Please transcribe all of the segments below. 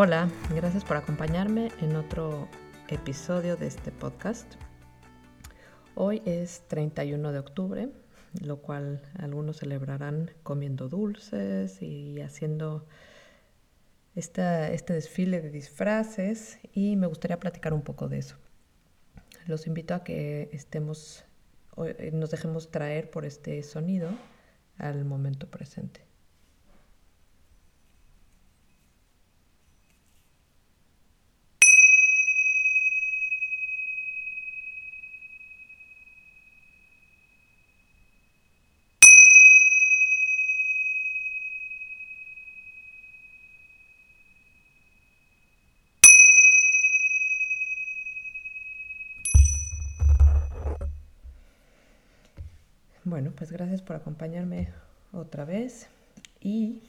Hola, gracias por acompañarme en otro episodio de este podcast. Hoy es 31 de octubre, lo cual algunos celebrarán comiendo dulces y haciendo este desfile de disfraces y me gustaría platicar un poco de eso. Los invito a que estemos, nos dejemos traer por este sonido al momento presente. Bueno, pues gracias por acompañarme otra vez y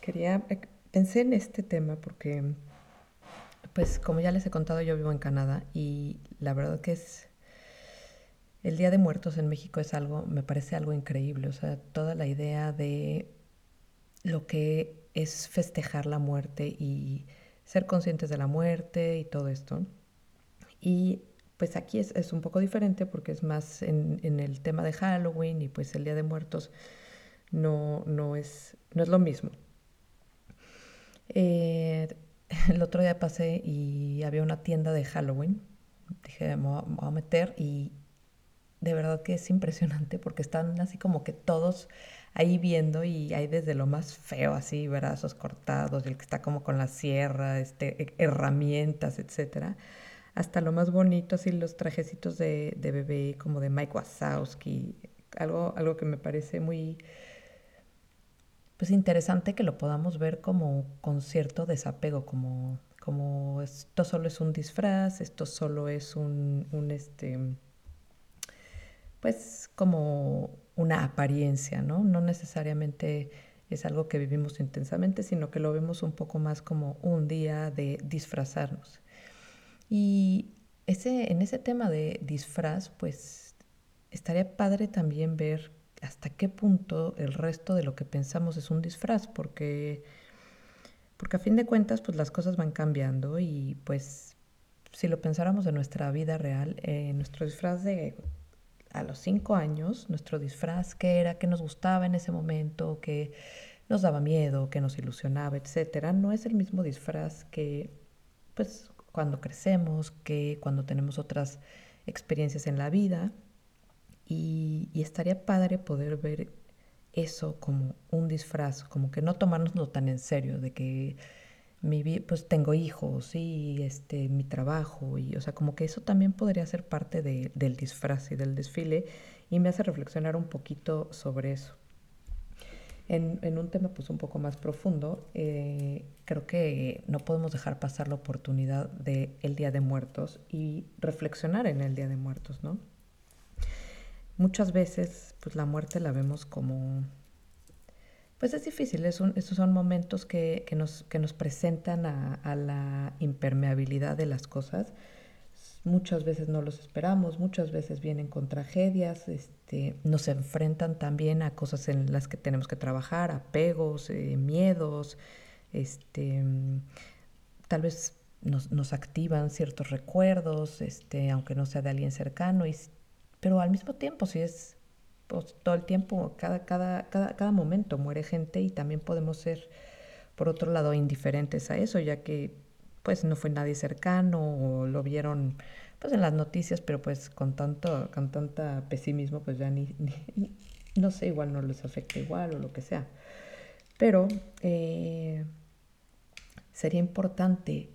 quería, eh, pensé en este tema porque, pues como ya les he contado, yo vivo en Canadá y la verdad que es, el Día de Muertos en México es algo, me parece algo increíble, o sea, toda la idea de lo que es festejar la muerte y ser conscientes de la muerte y todo esto. Y pues aquí es, un poco diferente porque es más en, el tema de Halloween y pues el Día de Muertos no, no, es, no es lo mismo. Eh, el otro día pasé y había una tienda de Halloween. Dije, me voy a meter y de verdad que es impresionante porque están así como que todos ahí viendo y hay desde lo más feo así, brazos cortados el que está como con la sierra, este, herramientas, etcétera hasta lo más bonito, así los trajecitos de, de bebé como de Mike Wazowski, algo, algo que me parece muy pues interesante que lo podamos ver como con cierto desapego, como, como esto solo es un disfraz, esto solo es un, un este, pues como una apariencia, ¿no? No necesariamente es algo que vivimos intensamente, sino que lo vemos un poco más como un día de disfrazarnos. Y ese, en ese tema de disfraz, pues estaría padre también ver hasta qué punto el resto de lo que pensamos es un disfraz, porque, porque a fin de cuentas, pues las cosas van cambiando y pues si lo pensáramos en nuestra vida real, eh, nuestro disfraz de a los cinco años, nuestro disfraz, qué era, qué nos gustaba en ese momento, qué nos daba miedo, qué nos ilusionaba, etcétera, no es el mismo disfraz que pues cuando crecemos, que cuando tenemos otras experiencias en la vida. Y, estaría padre poder ver eso como un disfraz, como que no tomárnoslo tan en serio, de que mi pues tengo hijos y este mi trabajo y o sea como que eso también podría ser parte del disfraz y del desfile y me hace reflexionar un poquito sobre eso en, un tema pues un poco más profundo, eh, creo que no podemos dejar pasar la oportunidad del el Día de Muertos y reflexionar en el Día de Muertos, ¿no? Muchas veces pues la muerte la vemos como... Pues es difícil, es estos son momentos que, que, nos, que nos presentan a la impermeabilidad de las cosas muchas veces no los esperamos, muchas veces vienen con tragedias, este, nos enfrentan también a cosas en las que tenemos que trabajar, apegos, eh, miedos, este, tal vez nos, nos, activan ciertos recuerdos, este, aunque no sea de alguien cercano, y, pero al mismo tiempo, si es pues, todo el tiempo, cada, cada, cada, cada momento muere gente y también podemos ser, por otro lado, indiferentes a eso, ya que pues no fue nadie cercano o lo vieron pues en las noticias, pero pues con tanto, con tanta pesimismo, pues ya ni, no sé, igual no les afecta igual o lo que sea. Pero eh, sería importante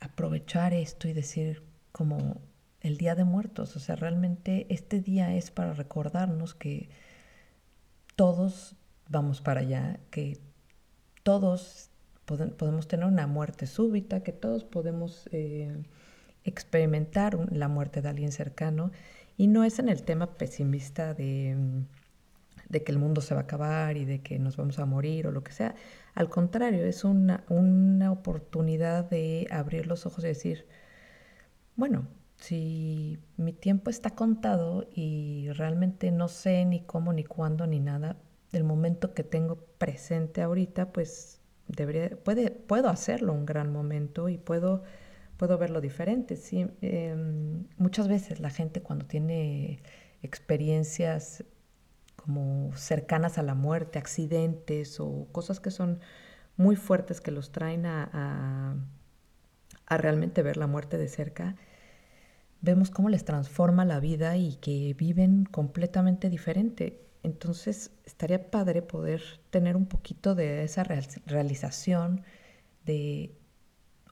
aprovechar esto y decir como el Día de Muertos, o sea, realmente este día es para recordarnos que todos vamos para allá, que todos podemos tener una muerte súbita, que todos podemos eh, experimentar la muerte de alguien cercano y no es en el tema pesimista de, de, que el mundo se va a acabar y de que nos vamos a morir o lo que sea. Al contrario, es una, una oportunidad de abrir los ojos y decir, bueno, si mi tiempo está contado y realmente no sé ni cómo, ni cuándo, ni nada, del momento que tengo presente ahorita, pues debería, puede, puedo hacerlo un gran momento y puedo, puedo verlo diferente. ¿sí? Em, muchas veces la gente cuando tiene experiencias como cercanas a la muerte, accidentes o cosas que son muy fuertes que los traen a, a, realmente ver la muerte de cerca, vemos cómo les transforma la vida y que viven completamente diferente. Entonces estaría padre poder tener un poquito de esa realización de,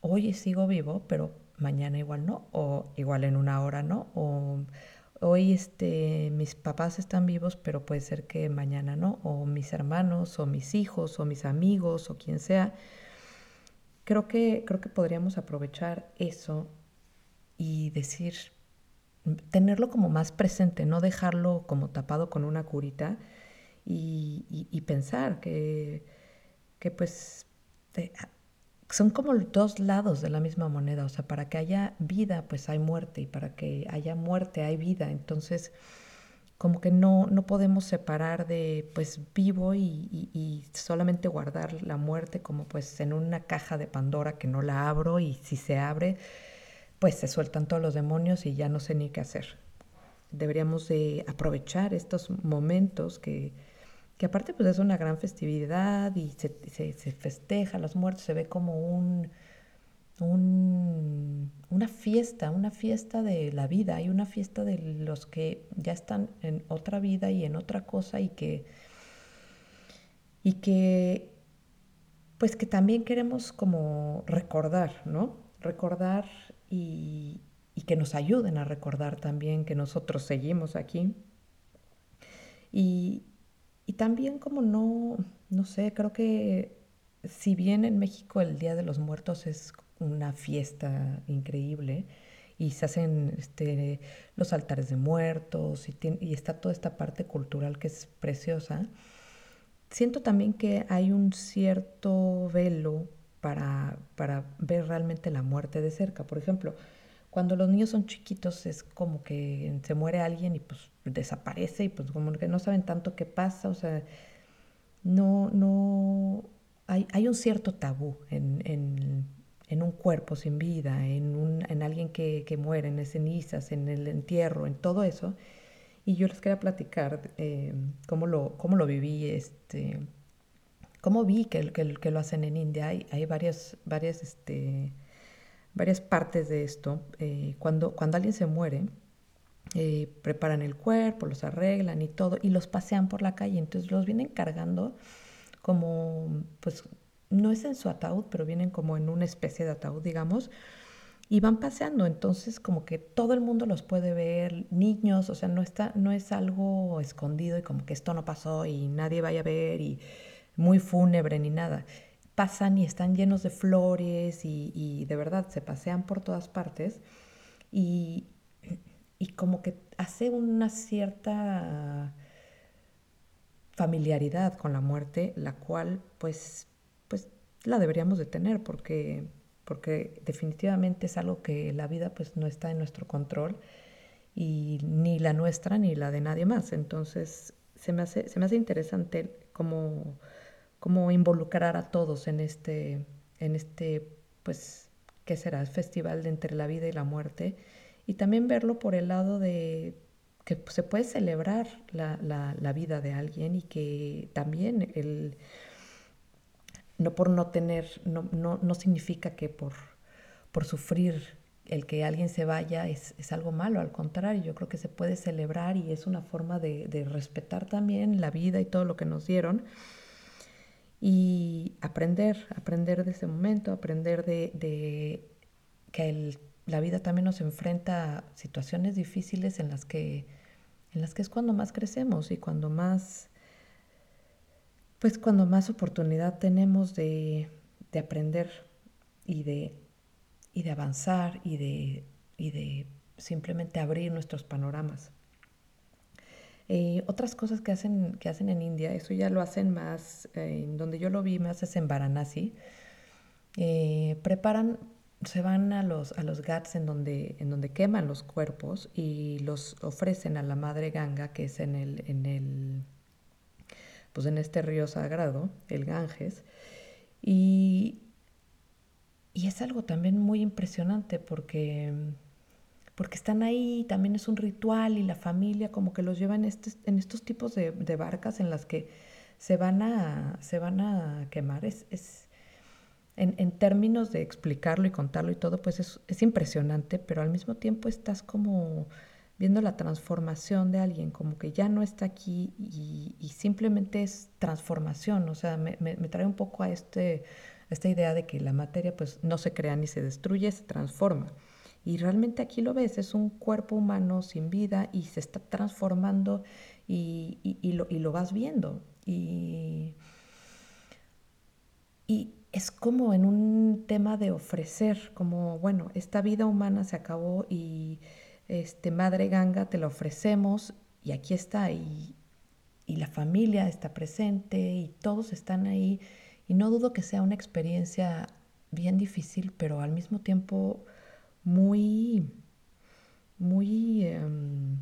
hoy sigo vivo, pero mañana igual no, o igual en una hora no, o hoy este, mis papás están vivos, pero puede ser que mañana no, o mis hermanos, o mis hijos, o mis amigos, o quien sea. Creo que, creo que podríamos aprovechar eso y decir, tenerlo como más presente, no dejarlo como tapado con una curita y, pensar que, que pues son como dos lados de la misma moneda, o sea, para que haya vida, pues hay muerte, y para que haya muerte hay vida, entonces como que no, no podemos separar de pues vivo y, y, solamente guardar la muerte como pues en una caja de Pandora que no la abro y si se abre, pues se sueltan todos los demonios y ya no sé ni qué hacer. Deberíamos de aprovechar estos momentos que, que aparte pues es una gran festividad y se, se, festeja los muertos, se ve como un, un, una fiesta, una fiesta de la vida y una fiesta de los que ya están en otra vida y en otra cosa y que, y que pues que también queremos como recordar, ¿no? Recordar y, que nos ayuden a recordar también que nosotros seguimos aquí. Y, y también como no, no sé, creo que si bien en México el Día de los Muertos es una fiesta increíble y se hacen este, los altares de muertos y, y está toda esta parte cultural que es preciosa, siento también que hay un cierto velo para, para ver realmente la muerte de cerca. Por ejemplo, cuando los niños son chiquitos es como que se muere alguien y pues desaparece y pues como que no saben tanto qué pasa, o sea, no, no, hay, hay un cierto tabú en, en, en, un cuerpo sin vida, en, un, en alguien que, que, muere, en cenizas, en el entierro, en todo eso. Y yo les quería platicar eh, cómo, lo, cómo lo viví, este, cómo vi que, que, lo hacen en India. Hay, hay varias, varias, este, varias partes de esto. Eh, cuando, cuando alguien se muere, eh, preparan el cuerpo, los arreglan y todo, y los pasean por la calle. Entonces los vienen cargando como, pues, no es en su ataúd, pero vienen como en una especie de ataúd, digamos, y van paseando. Entonces, como que todo el mundo los puede ver, niños, o sea, no, está, no es algo escondido y como que esto no pasó y nadie vaya a ver y muy fúnebre ni nada pasan y están llenos de flores y, de verdad se pasean por todas partes y, y como que hace una cierta familiaridad con la muerte, la cual pues, pues la deberíamos de tener porque, porque definitivamente es algo que la vida pues no está en nuestro control y ni la nuestra ni la de nadie más. Entonces se me hace, se me hace interesante como como involucrar a todos en este, en este, pues, ¿qué será? Festival de entre la vida y la muerte. Y también verlo por el lado de que se puede celebrar la, la, vida de alguien y que también el, no por no tener, no, no, no significa que por, por sufrir el que alguien se vaya es, es, algo malo, al contrario, yo creo que se puede celebrar y es una forma de, de respetar también la vida y todo lo que nos dieron y aprender, aprender de ese momento, aprender de, que la vida también nos enfrenta a situaciones difíciles en las que, en las que es cuando más crecemos y cuando más, pues cuando más oportunidad tenemos de, de aprender y de, y de avanzar y de, y de simplemente abrir nuestros panoramas. Eh, otras cosas que hacen, que hacen en India, eso ya lo hacen más, eh, donde yo lo vi más es en Varanasi. Eh, preparan, se van a los, a los ghats en donde, en donde queman los cuerpos y los ofrecen a la madre Ganga, que es en el, en el, pues en este río sagrado, el Ganges. Y, y es algo también muy impresionante porque, porque están ahí, también es un ritual y la familia como que los lleva en, en estos tipos de, de, barcas en las que se van a, se van a quemar. Es, es en, en, términos de explicarlo y contarlo y todo, pues es, es impresionante, pero al mismo tiempo estás como viendo la transformación de alguien, como que ya no está aquí y, simplemente es transformación, o sea, me, me, me trae un poco a este esta idea de que la materia pues no se crea ni se destruye, se transforma. Y realmente aquí lo ves, es un cuerpo humano sin vida y se está transformando y, y, lo, y lo, vas viendo. Y, es como en un tema de ofrecer, como, bueno, esta vida humana se acabó y este, Madre Ganga te la ofrecemos y aquí está y, y la familia está presente y todos están ahí y no dudo que sea una experiencia bien difícil, pero al mismo tiempo muy, muy, um,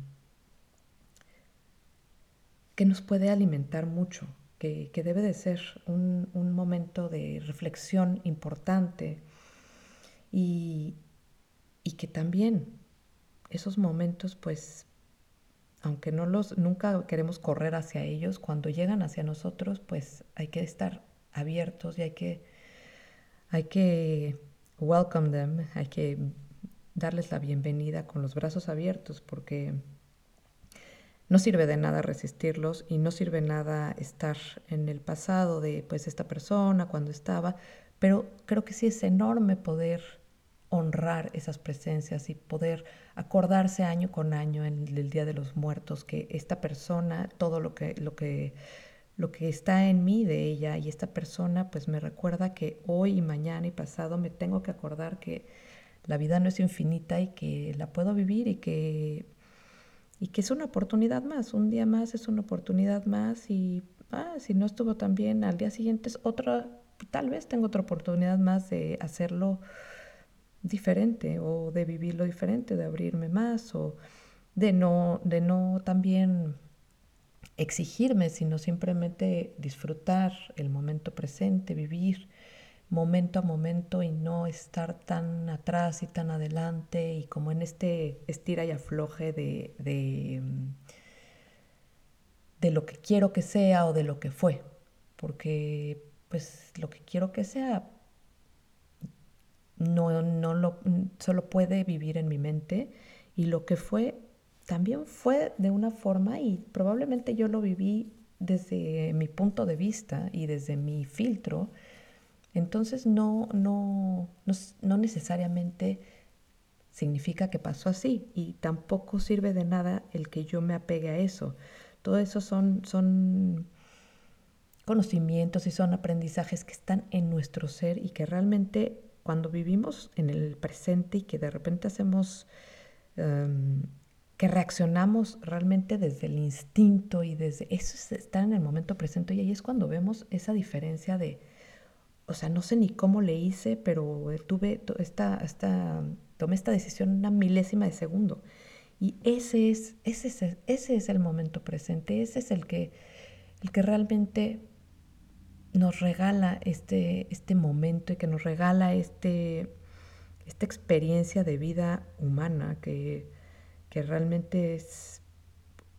que nos puede alimentar mucho, que, que debe de ser un, un, momento de reflexión importante y, y que también esos momentos, pues, aunque no los, nunca queremos correr hacia ellos, cuando llegan hacia nosotros, pues hay que estar abiertos y hay que, hay que welcome them, hay que darles la bienvenida con los brazos abiertos porque no sirve de nada resistirlos y no sirve nada estar en el pasado de pues esta persona cuando estaba, pero creo que sí es enorme poder honrar esas presencias y poder acordarse año con año en el Día de los Muertos que esta persona, todo lo que, lo que lo que está en mí de ella y esta persona pues me recuerda que hoy y mañana y pasado me tengo que acordar que la vida no es infinita y que la puedo vivir y que y que es una oportunidad más, un día más es una oportunidad más y ah, si no estuvo tan bien al día siguiente es otra, tal vez tengo otra oportunidad más de hacerlo diferente o de vivirlo diferente, de abrirme más o de no, de no también exigirme, sino simplemente disfrutar el momento presente, vivir momento a momento y no estar tan atrás y tan adelante y como en este estira y afloje de, de, mm, de lo que quiero que sea o de lo que fue. Porque pues lo que quiero que sea no, no lo, solo puede vivir en mi mente y lo que fue también fue de una forma y probablemente yo lo viví desde mi punto de vista y desde mi filtro, entonces no, no, no, necesariamente significa que pasó así y tampoco sirve de nada el que yo me apegue a eso. Todo eso son, son conocimientos y son aprendizajes que están en nuestro ser y que realmente cuando vivimos en el presente y que de repente hacemos... Em, que reaccionamos realmente desde el instinto y desde eso es estar en el momento presente y ahí es cuando vemos esa diferencia de, o sea, no sé ni cómo le hice, pero tuve esta, esta, tomé esta decisión una milésima de segundo. Y ese es, ese es, ese es el momento presente, ese es el que, el que realmente nos regala este, este momento y que nos regala este, esta experiencia de vida humana que que realmente es,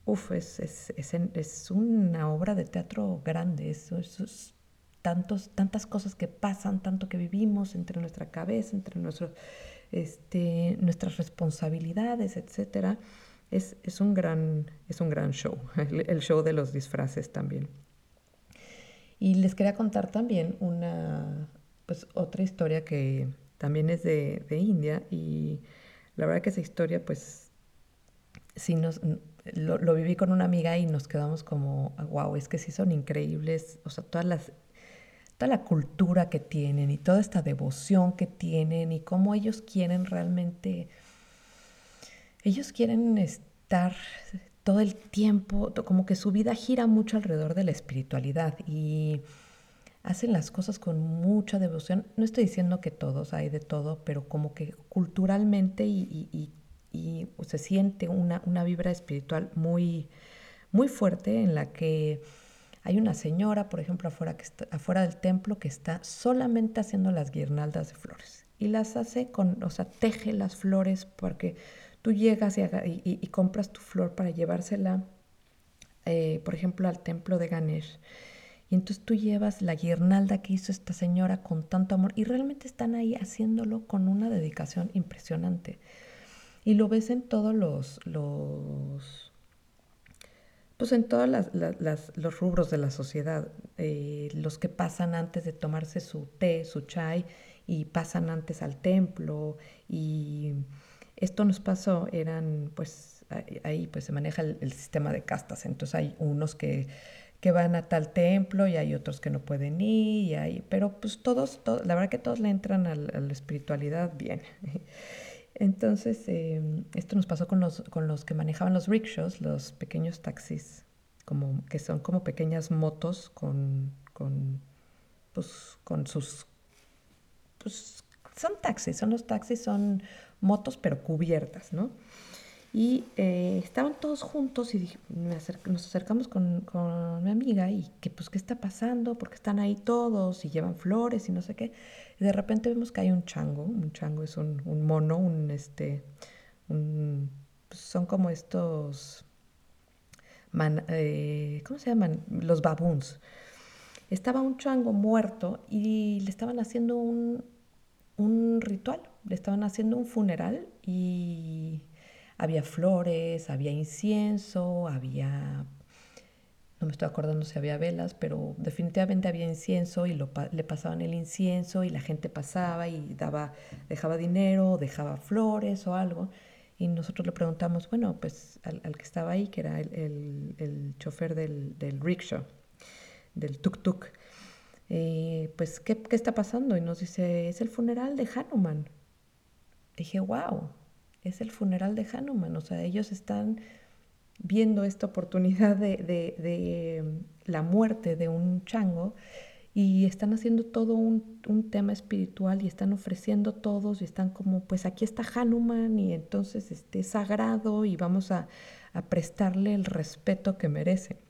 uf, es, es, es, una obra de teatro grande, eso, es tantos, tantas cosas que pasan, tanto que vivimos entre nuestra cabeza, entre nuestros, este, nuestras responsabilidades, etc. Es, es, un gran, es un gran show, el, show de los disfraces también. Y les quería contar también una, pues otra historia que también es de, de India y la verdad que esa historia pues sí nos, lo, viví con una amiga y nos quedamos como, wow, es que sí son increíbles, o sea, todas las, toda la cultura que tienen y toda esta devoción que tienen y cómo ellos quieren realmente, ellos quieren estar todo el tiempo, como que su vida gira mucho alrededor de la espiritualidad y hacen las cosas con mucha devoción. No estoy diciendo que todos, hay de todo, pero como que culturalmente y, y y se siente una, una vibra espiritual muy, muy fuerte en la que Hay una señora, por ejemplo, afuera, del templo que está solamente haciendo las guirnaldas de flores y las hace con, o sea, teje las flores porque tú llegas y, compras tu flor para llevársela, eh, por ejemplo, al templo de Ganesh. Y entonces tú llevas la guirnalda que hizo esta señora con tanto amor y realmente están ahí haciéndolo con una dedicación impresionante. Y lo ves en todos los, los pues en todos los rubros de la sociedad, eh, los que pasan antes de tomarse su té, su chai, y pasan antes al templo, y esto nos pasó, eran pues ahí pues se maneja el, sistema de castas, entonces hay unos que, que, van a tal templo y hay otros que no pueden ir, y hay, pero pues todos, la verdad que todos le entran a la espiritualidad bien. Entonces, em, esto nos pasó con los, con los que manejaban los rickshaws, los pequeños taxis, como, que son como pequeñas motos con, con, pues, con sus... Pues, son taxis, son los taxis, son motos pero cubiertas, ¿no? Y eh, estaban todos juntos y nos acercamos con, con, mi amiga y que pues qué está pasando, porque están ahí todos y llevan flores y no sé qué. Y de repente vemos que hay un chango, un chango es un, mono, un este, pues son como estos, eh, ¿cómo se llaman? Los baboons. Estaba un chango muerto y le estaban haciendo un, un ritual, le estaban haciendo un funeral y había flores, había incienso, había, no me estoy acordando si había velas, pero definitivamente había incienso y le pasaban el incienso y la gente pasaba y daba, dejaba dinero, dejaba flores o algo. Y nosotros le preguntamos, bueno, pues al, que estaba ahí, que era el, el, chofer del, del, rickshaw, del tuk-tuk, eh, pues ¿qué, ¿qué, está pasando? Y nos dice, es el funeral de Hanuman. Dije, wow, es el funeral de Hanuman. O sea, ellos están viendo esta oportunidad de, mm, la muerte de un chango y están haciendo todo un, tema espiritual y están ofreciendo todos y están como, pues aquí está Hanuman y entonces este, es sagrado y vamos a, a prestarle el respeto que merece.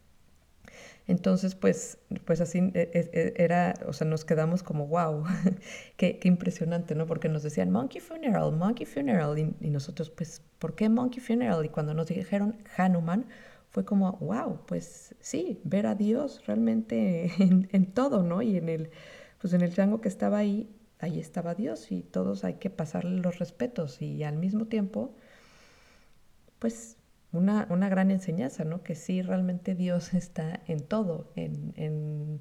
Entonces, pues, pues así e, e, e, era, o sea, nos quedamos como, wow, qué, impresionante, ¿no? Porque nos decían Monkey Funeral, Monkey Funeral, y, nosotros, pues, ¿por qué Monkey Funeral? Y cuando nos dijeron Hanuman, fue como, wow, pues sí, ver a Dios realmente en, todo, ¿no? Y en el, pues en el chango que estaba ahí, ahí estaba Dios y todos hay que pasarle los respetos y al mismo tiempo, pues una, una, gran enseñanza, ¿no? Que sí, realmente Dios está en todo, en, en,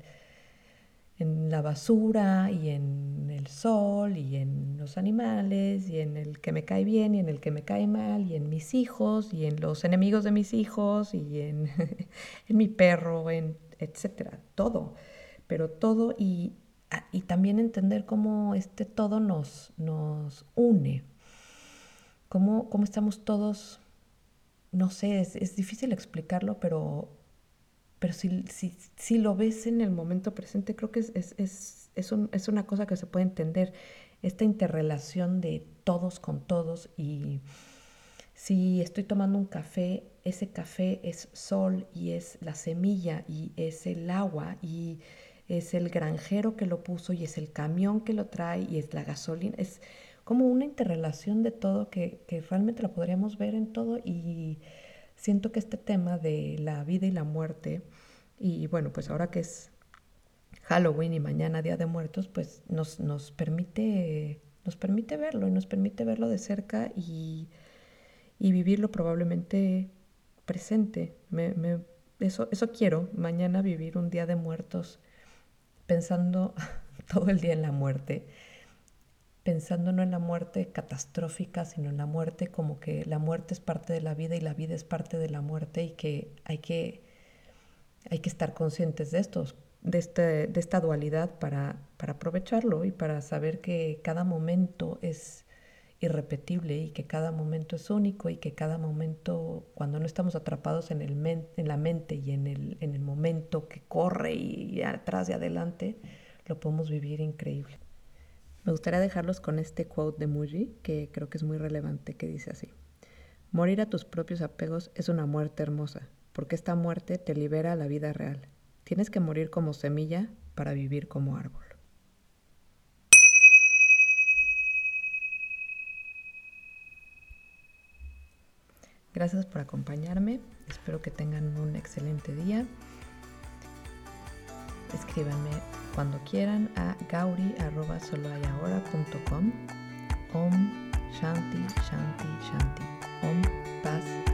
en, la basura y en el sol y en los animales y en el que me cae bien y en el que me cae mal y en mis hijos y en los enemigos de mis hijos y en, en mi perro, en etcétera, todo, pero todo y, ah, y también entender cómo este todo nos, nos une, cómo, cómo estamos todos no sé, es, difícil explicarlo, pero, pero si, si, lo ves en el momento presente, creo que es, es, es, una cosa que se puede entender, esta interrelación de todos con todos y si estoy tomando un café, ese café es sol y es la semilla y es el agua y es el granjero que lo puso y es el camión que lo trae y es la gasolina. Es, como una interrelación de todo que, realmente la podríamos ver en todo y siento que este tema de la vida y la muerte, y bueno, pues ahora que es Halloween y mañana Día de Muertos, pues nos, nos, permite, nos permite verlo y nos permite verlo de cerca y, vivirlo probablemente presente. eso, eso quiero, mañana vivir un Día de Muertos pensando todo el día en la muerte pensando no en la muerte catastrófica, sino en la muerte como que la muerte es parte de la vida y la vida es parte de la muerte y que hay que, hay que estar conscientes de estos, de, este, de esta dualidad para, para aprovecharlo y para saber que cada momento es irrepetible y que cada momento es único y que cada momento, cuando no estamos atrapados en, el en la mente y en el, en el momento que corre y atrás y adelante, lo podemos vivir increíble. Me gustaría dejarlos con este quote de Muji, que creo que es muy relevante, que dice así. Morir a tus propios apegos es una muerte hermosa, porque esta muerte te libera a la vida real. Tienes que morir como semilla para vivir como árbol. Gracias por acompañarme. Espero que tengan un excelente día. Escríbanme cuando quieran a gauri.soloayahora.com. Om Shanti Shanti Shanti. Om Paz.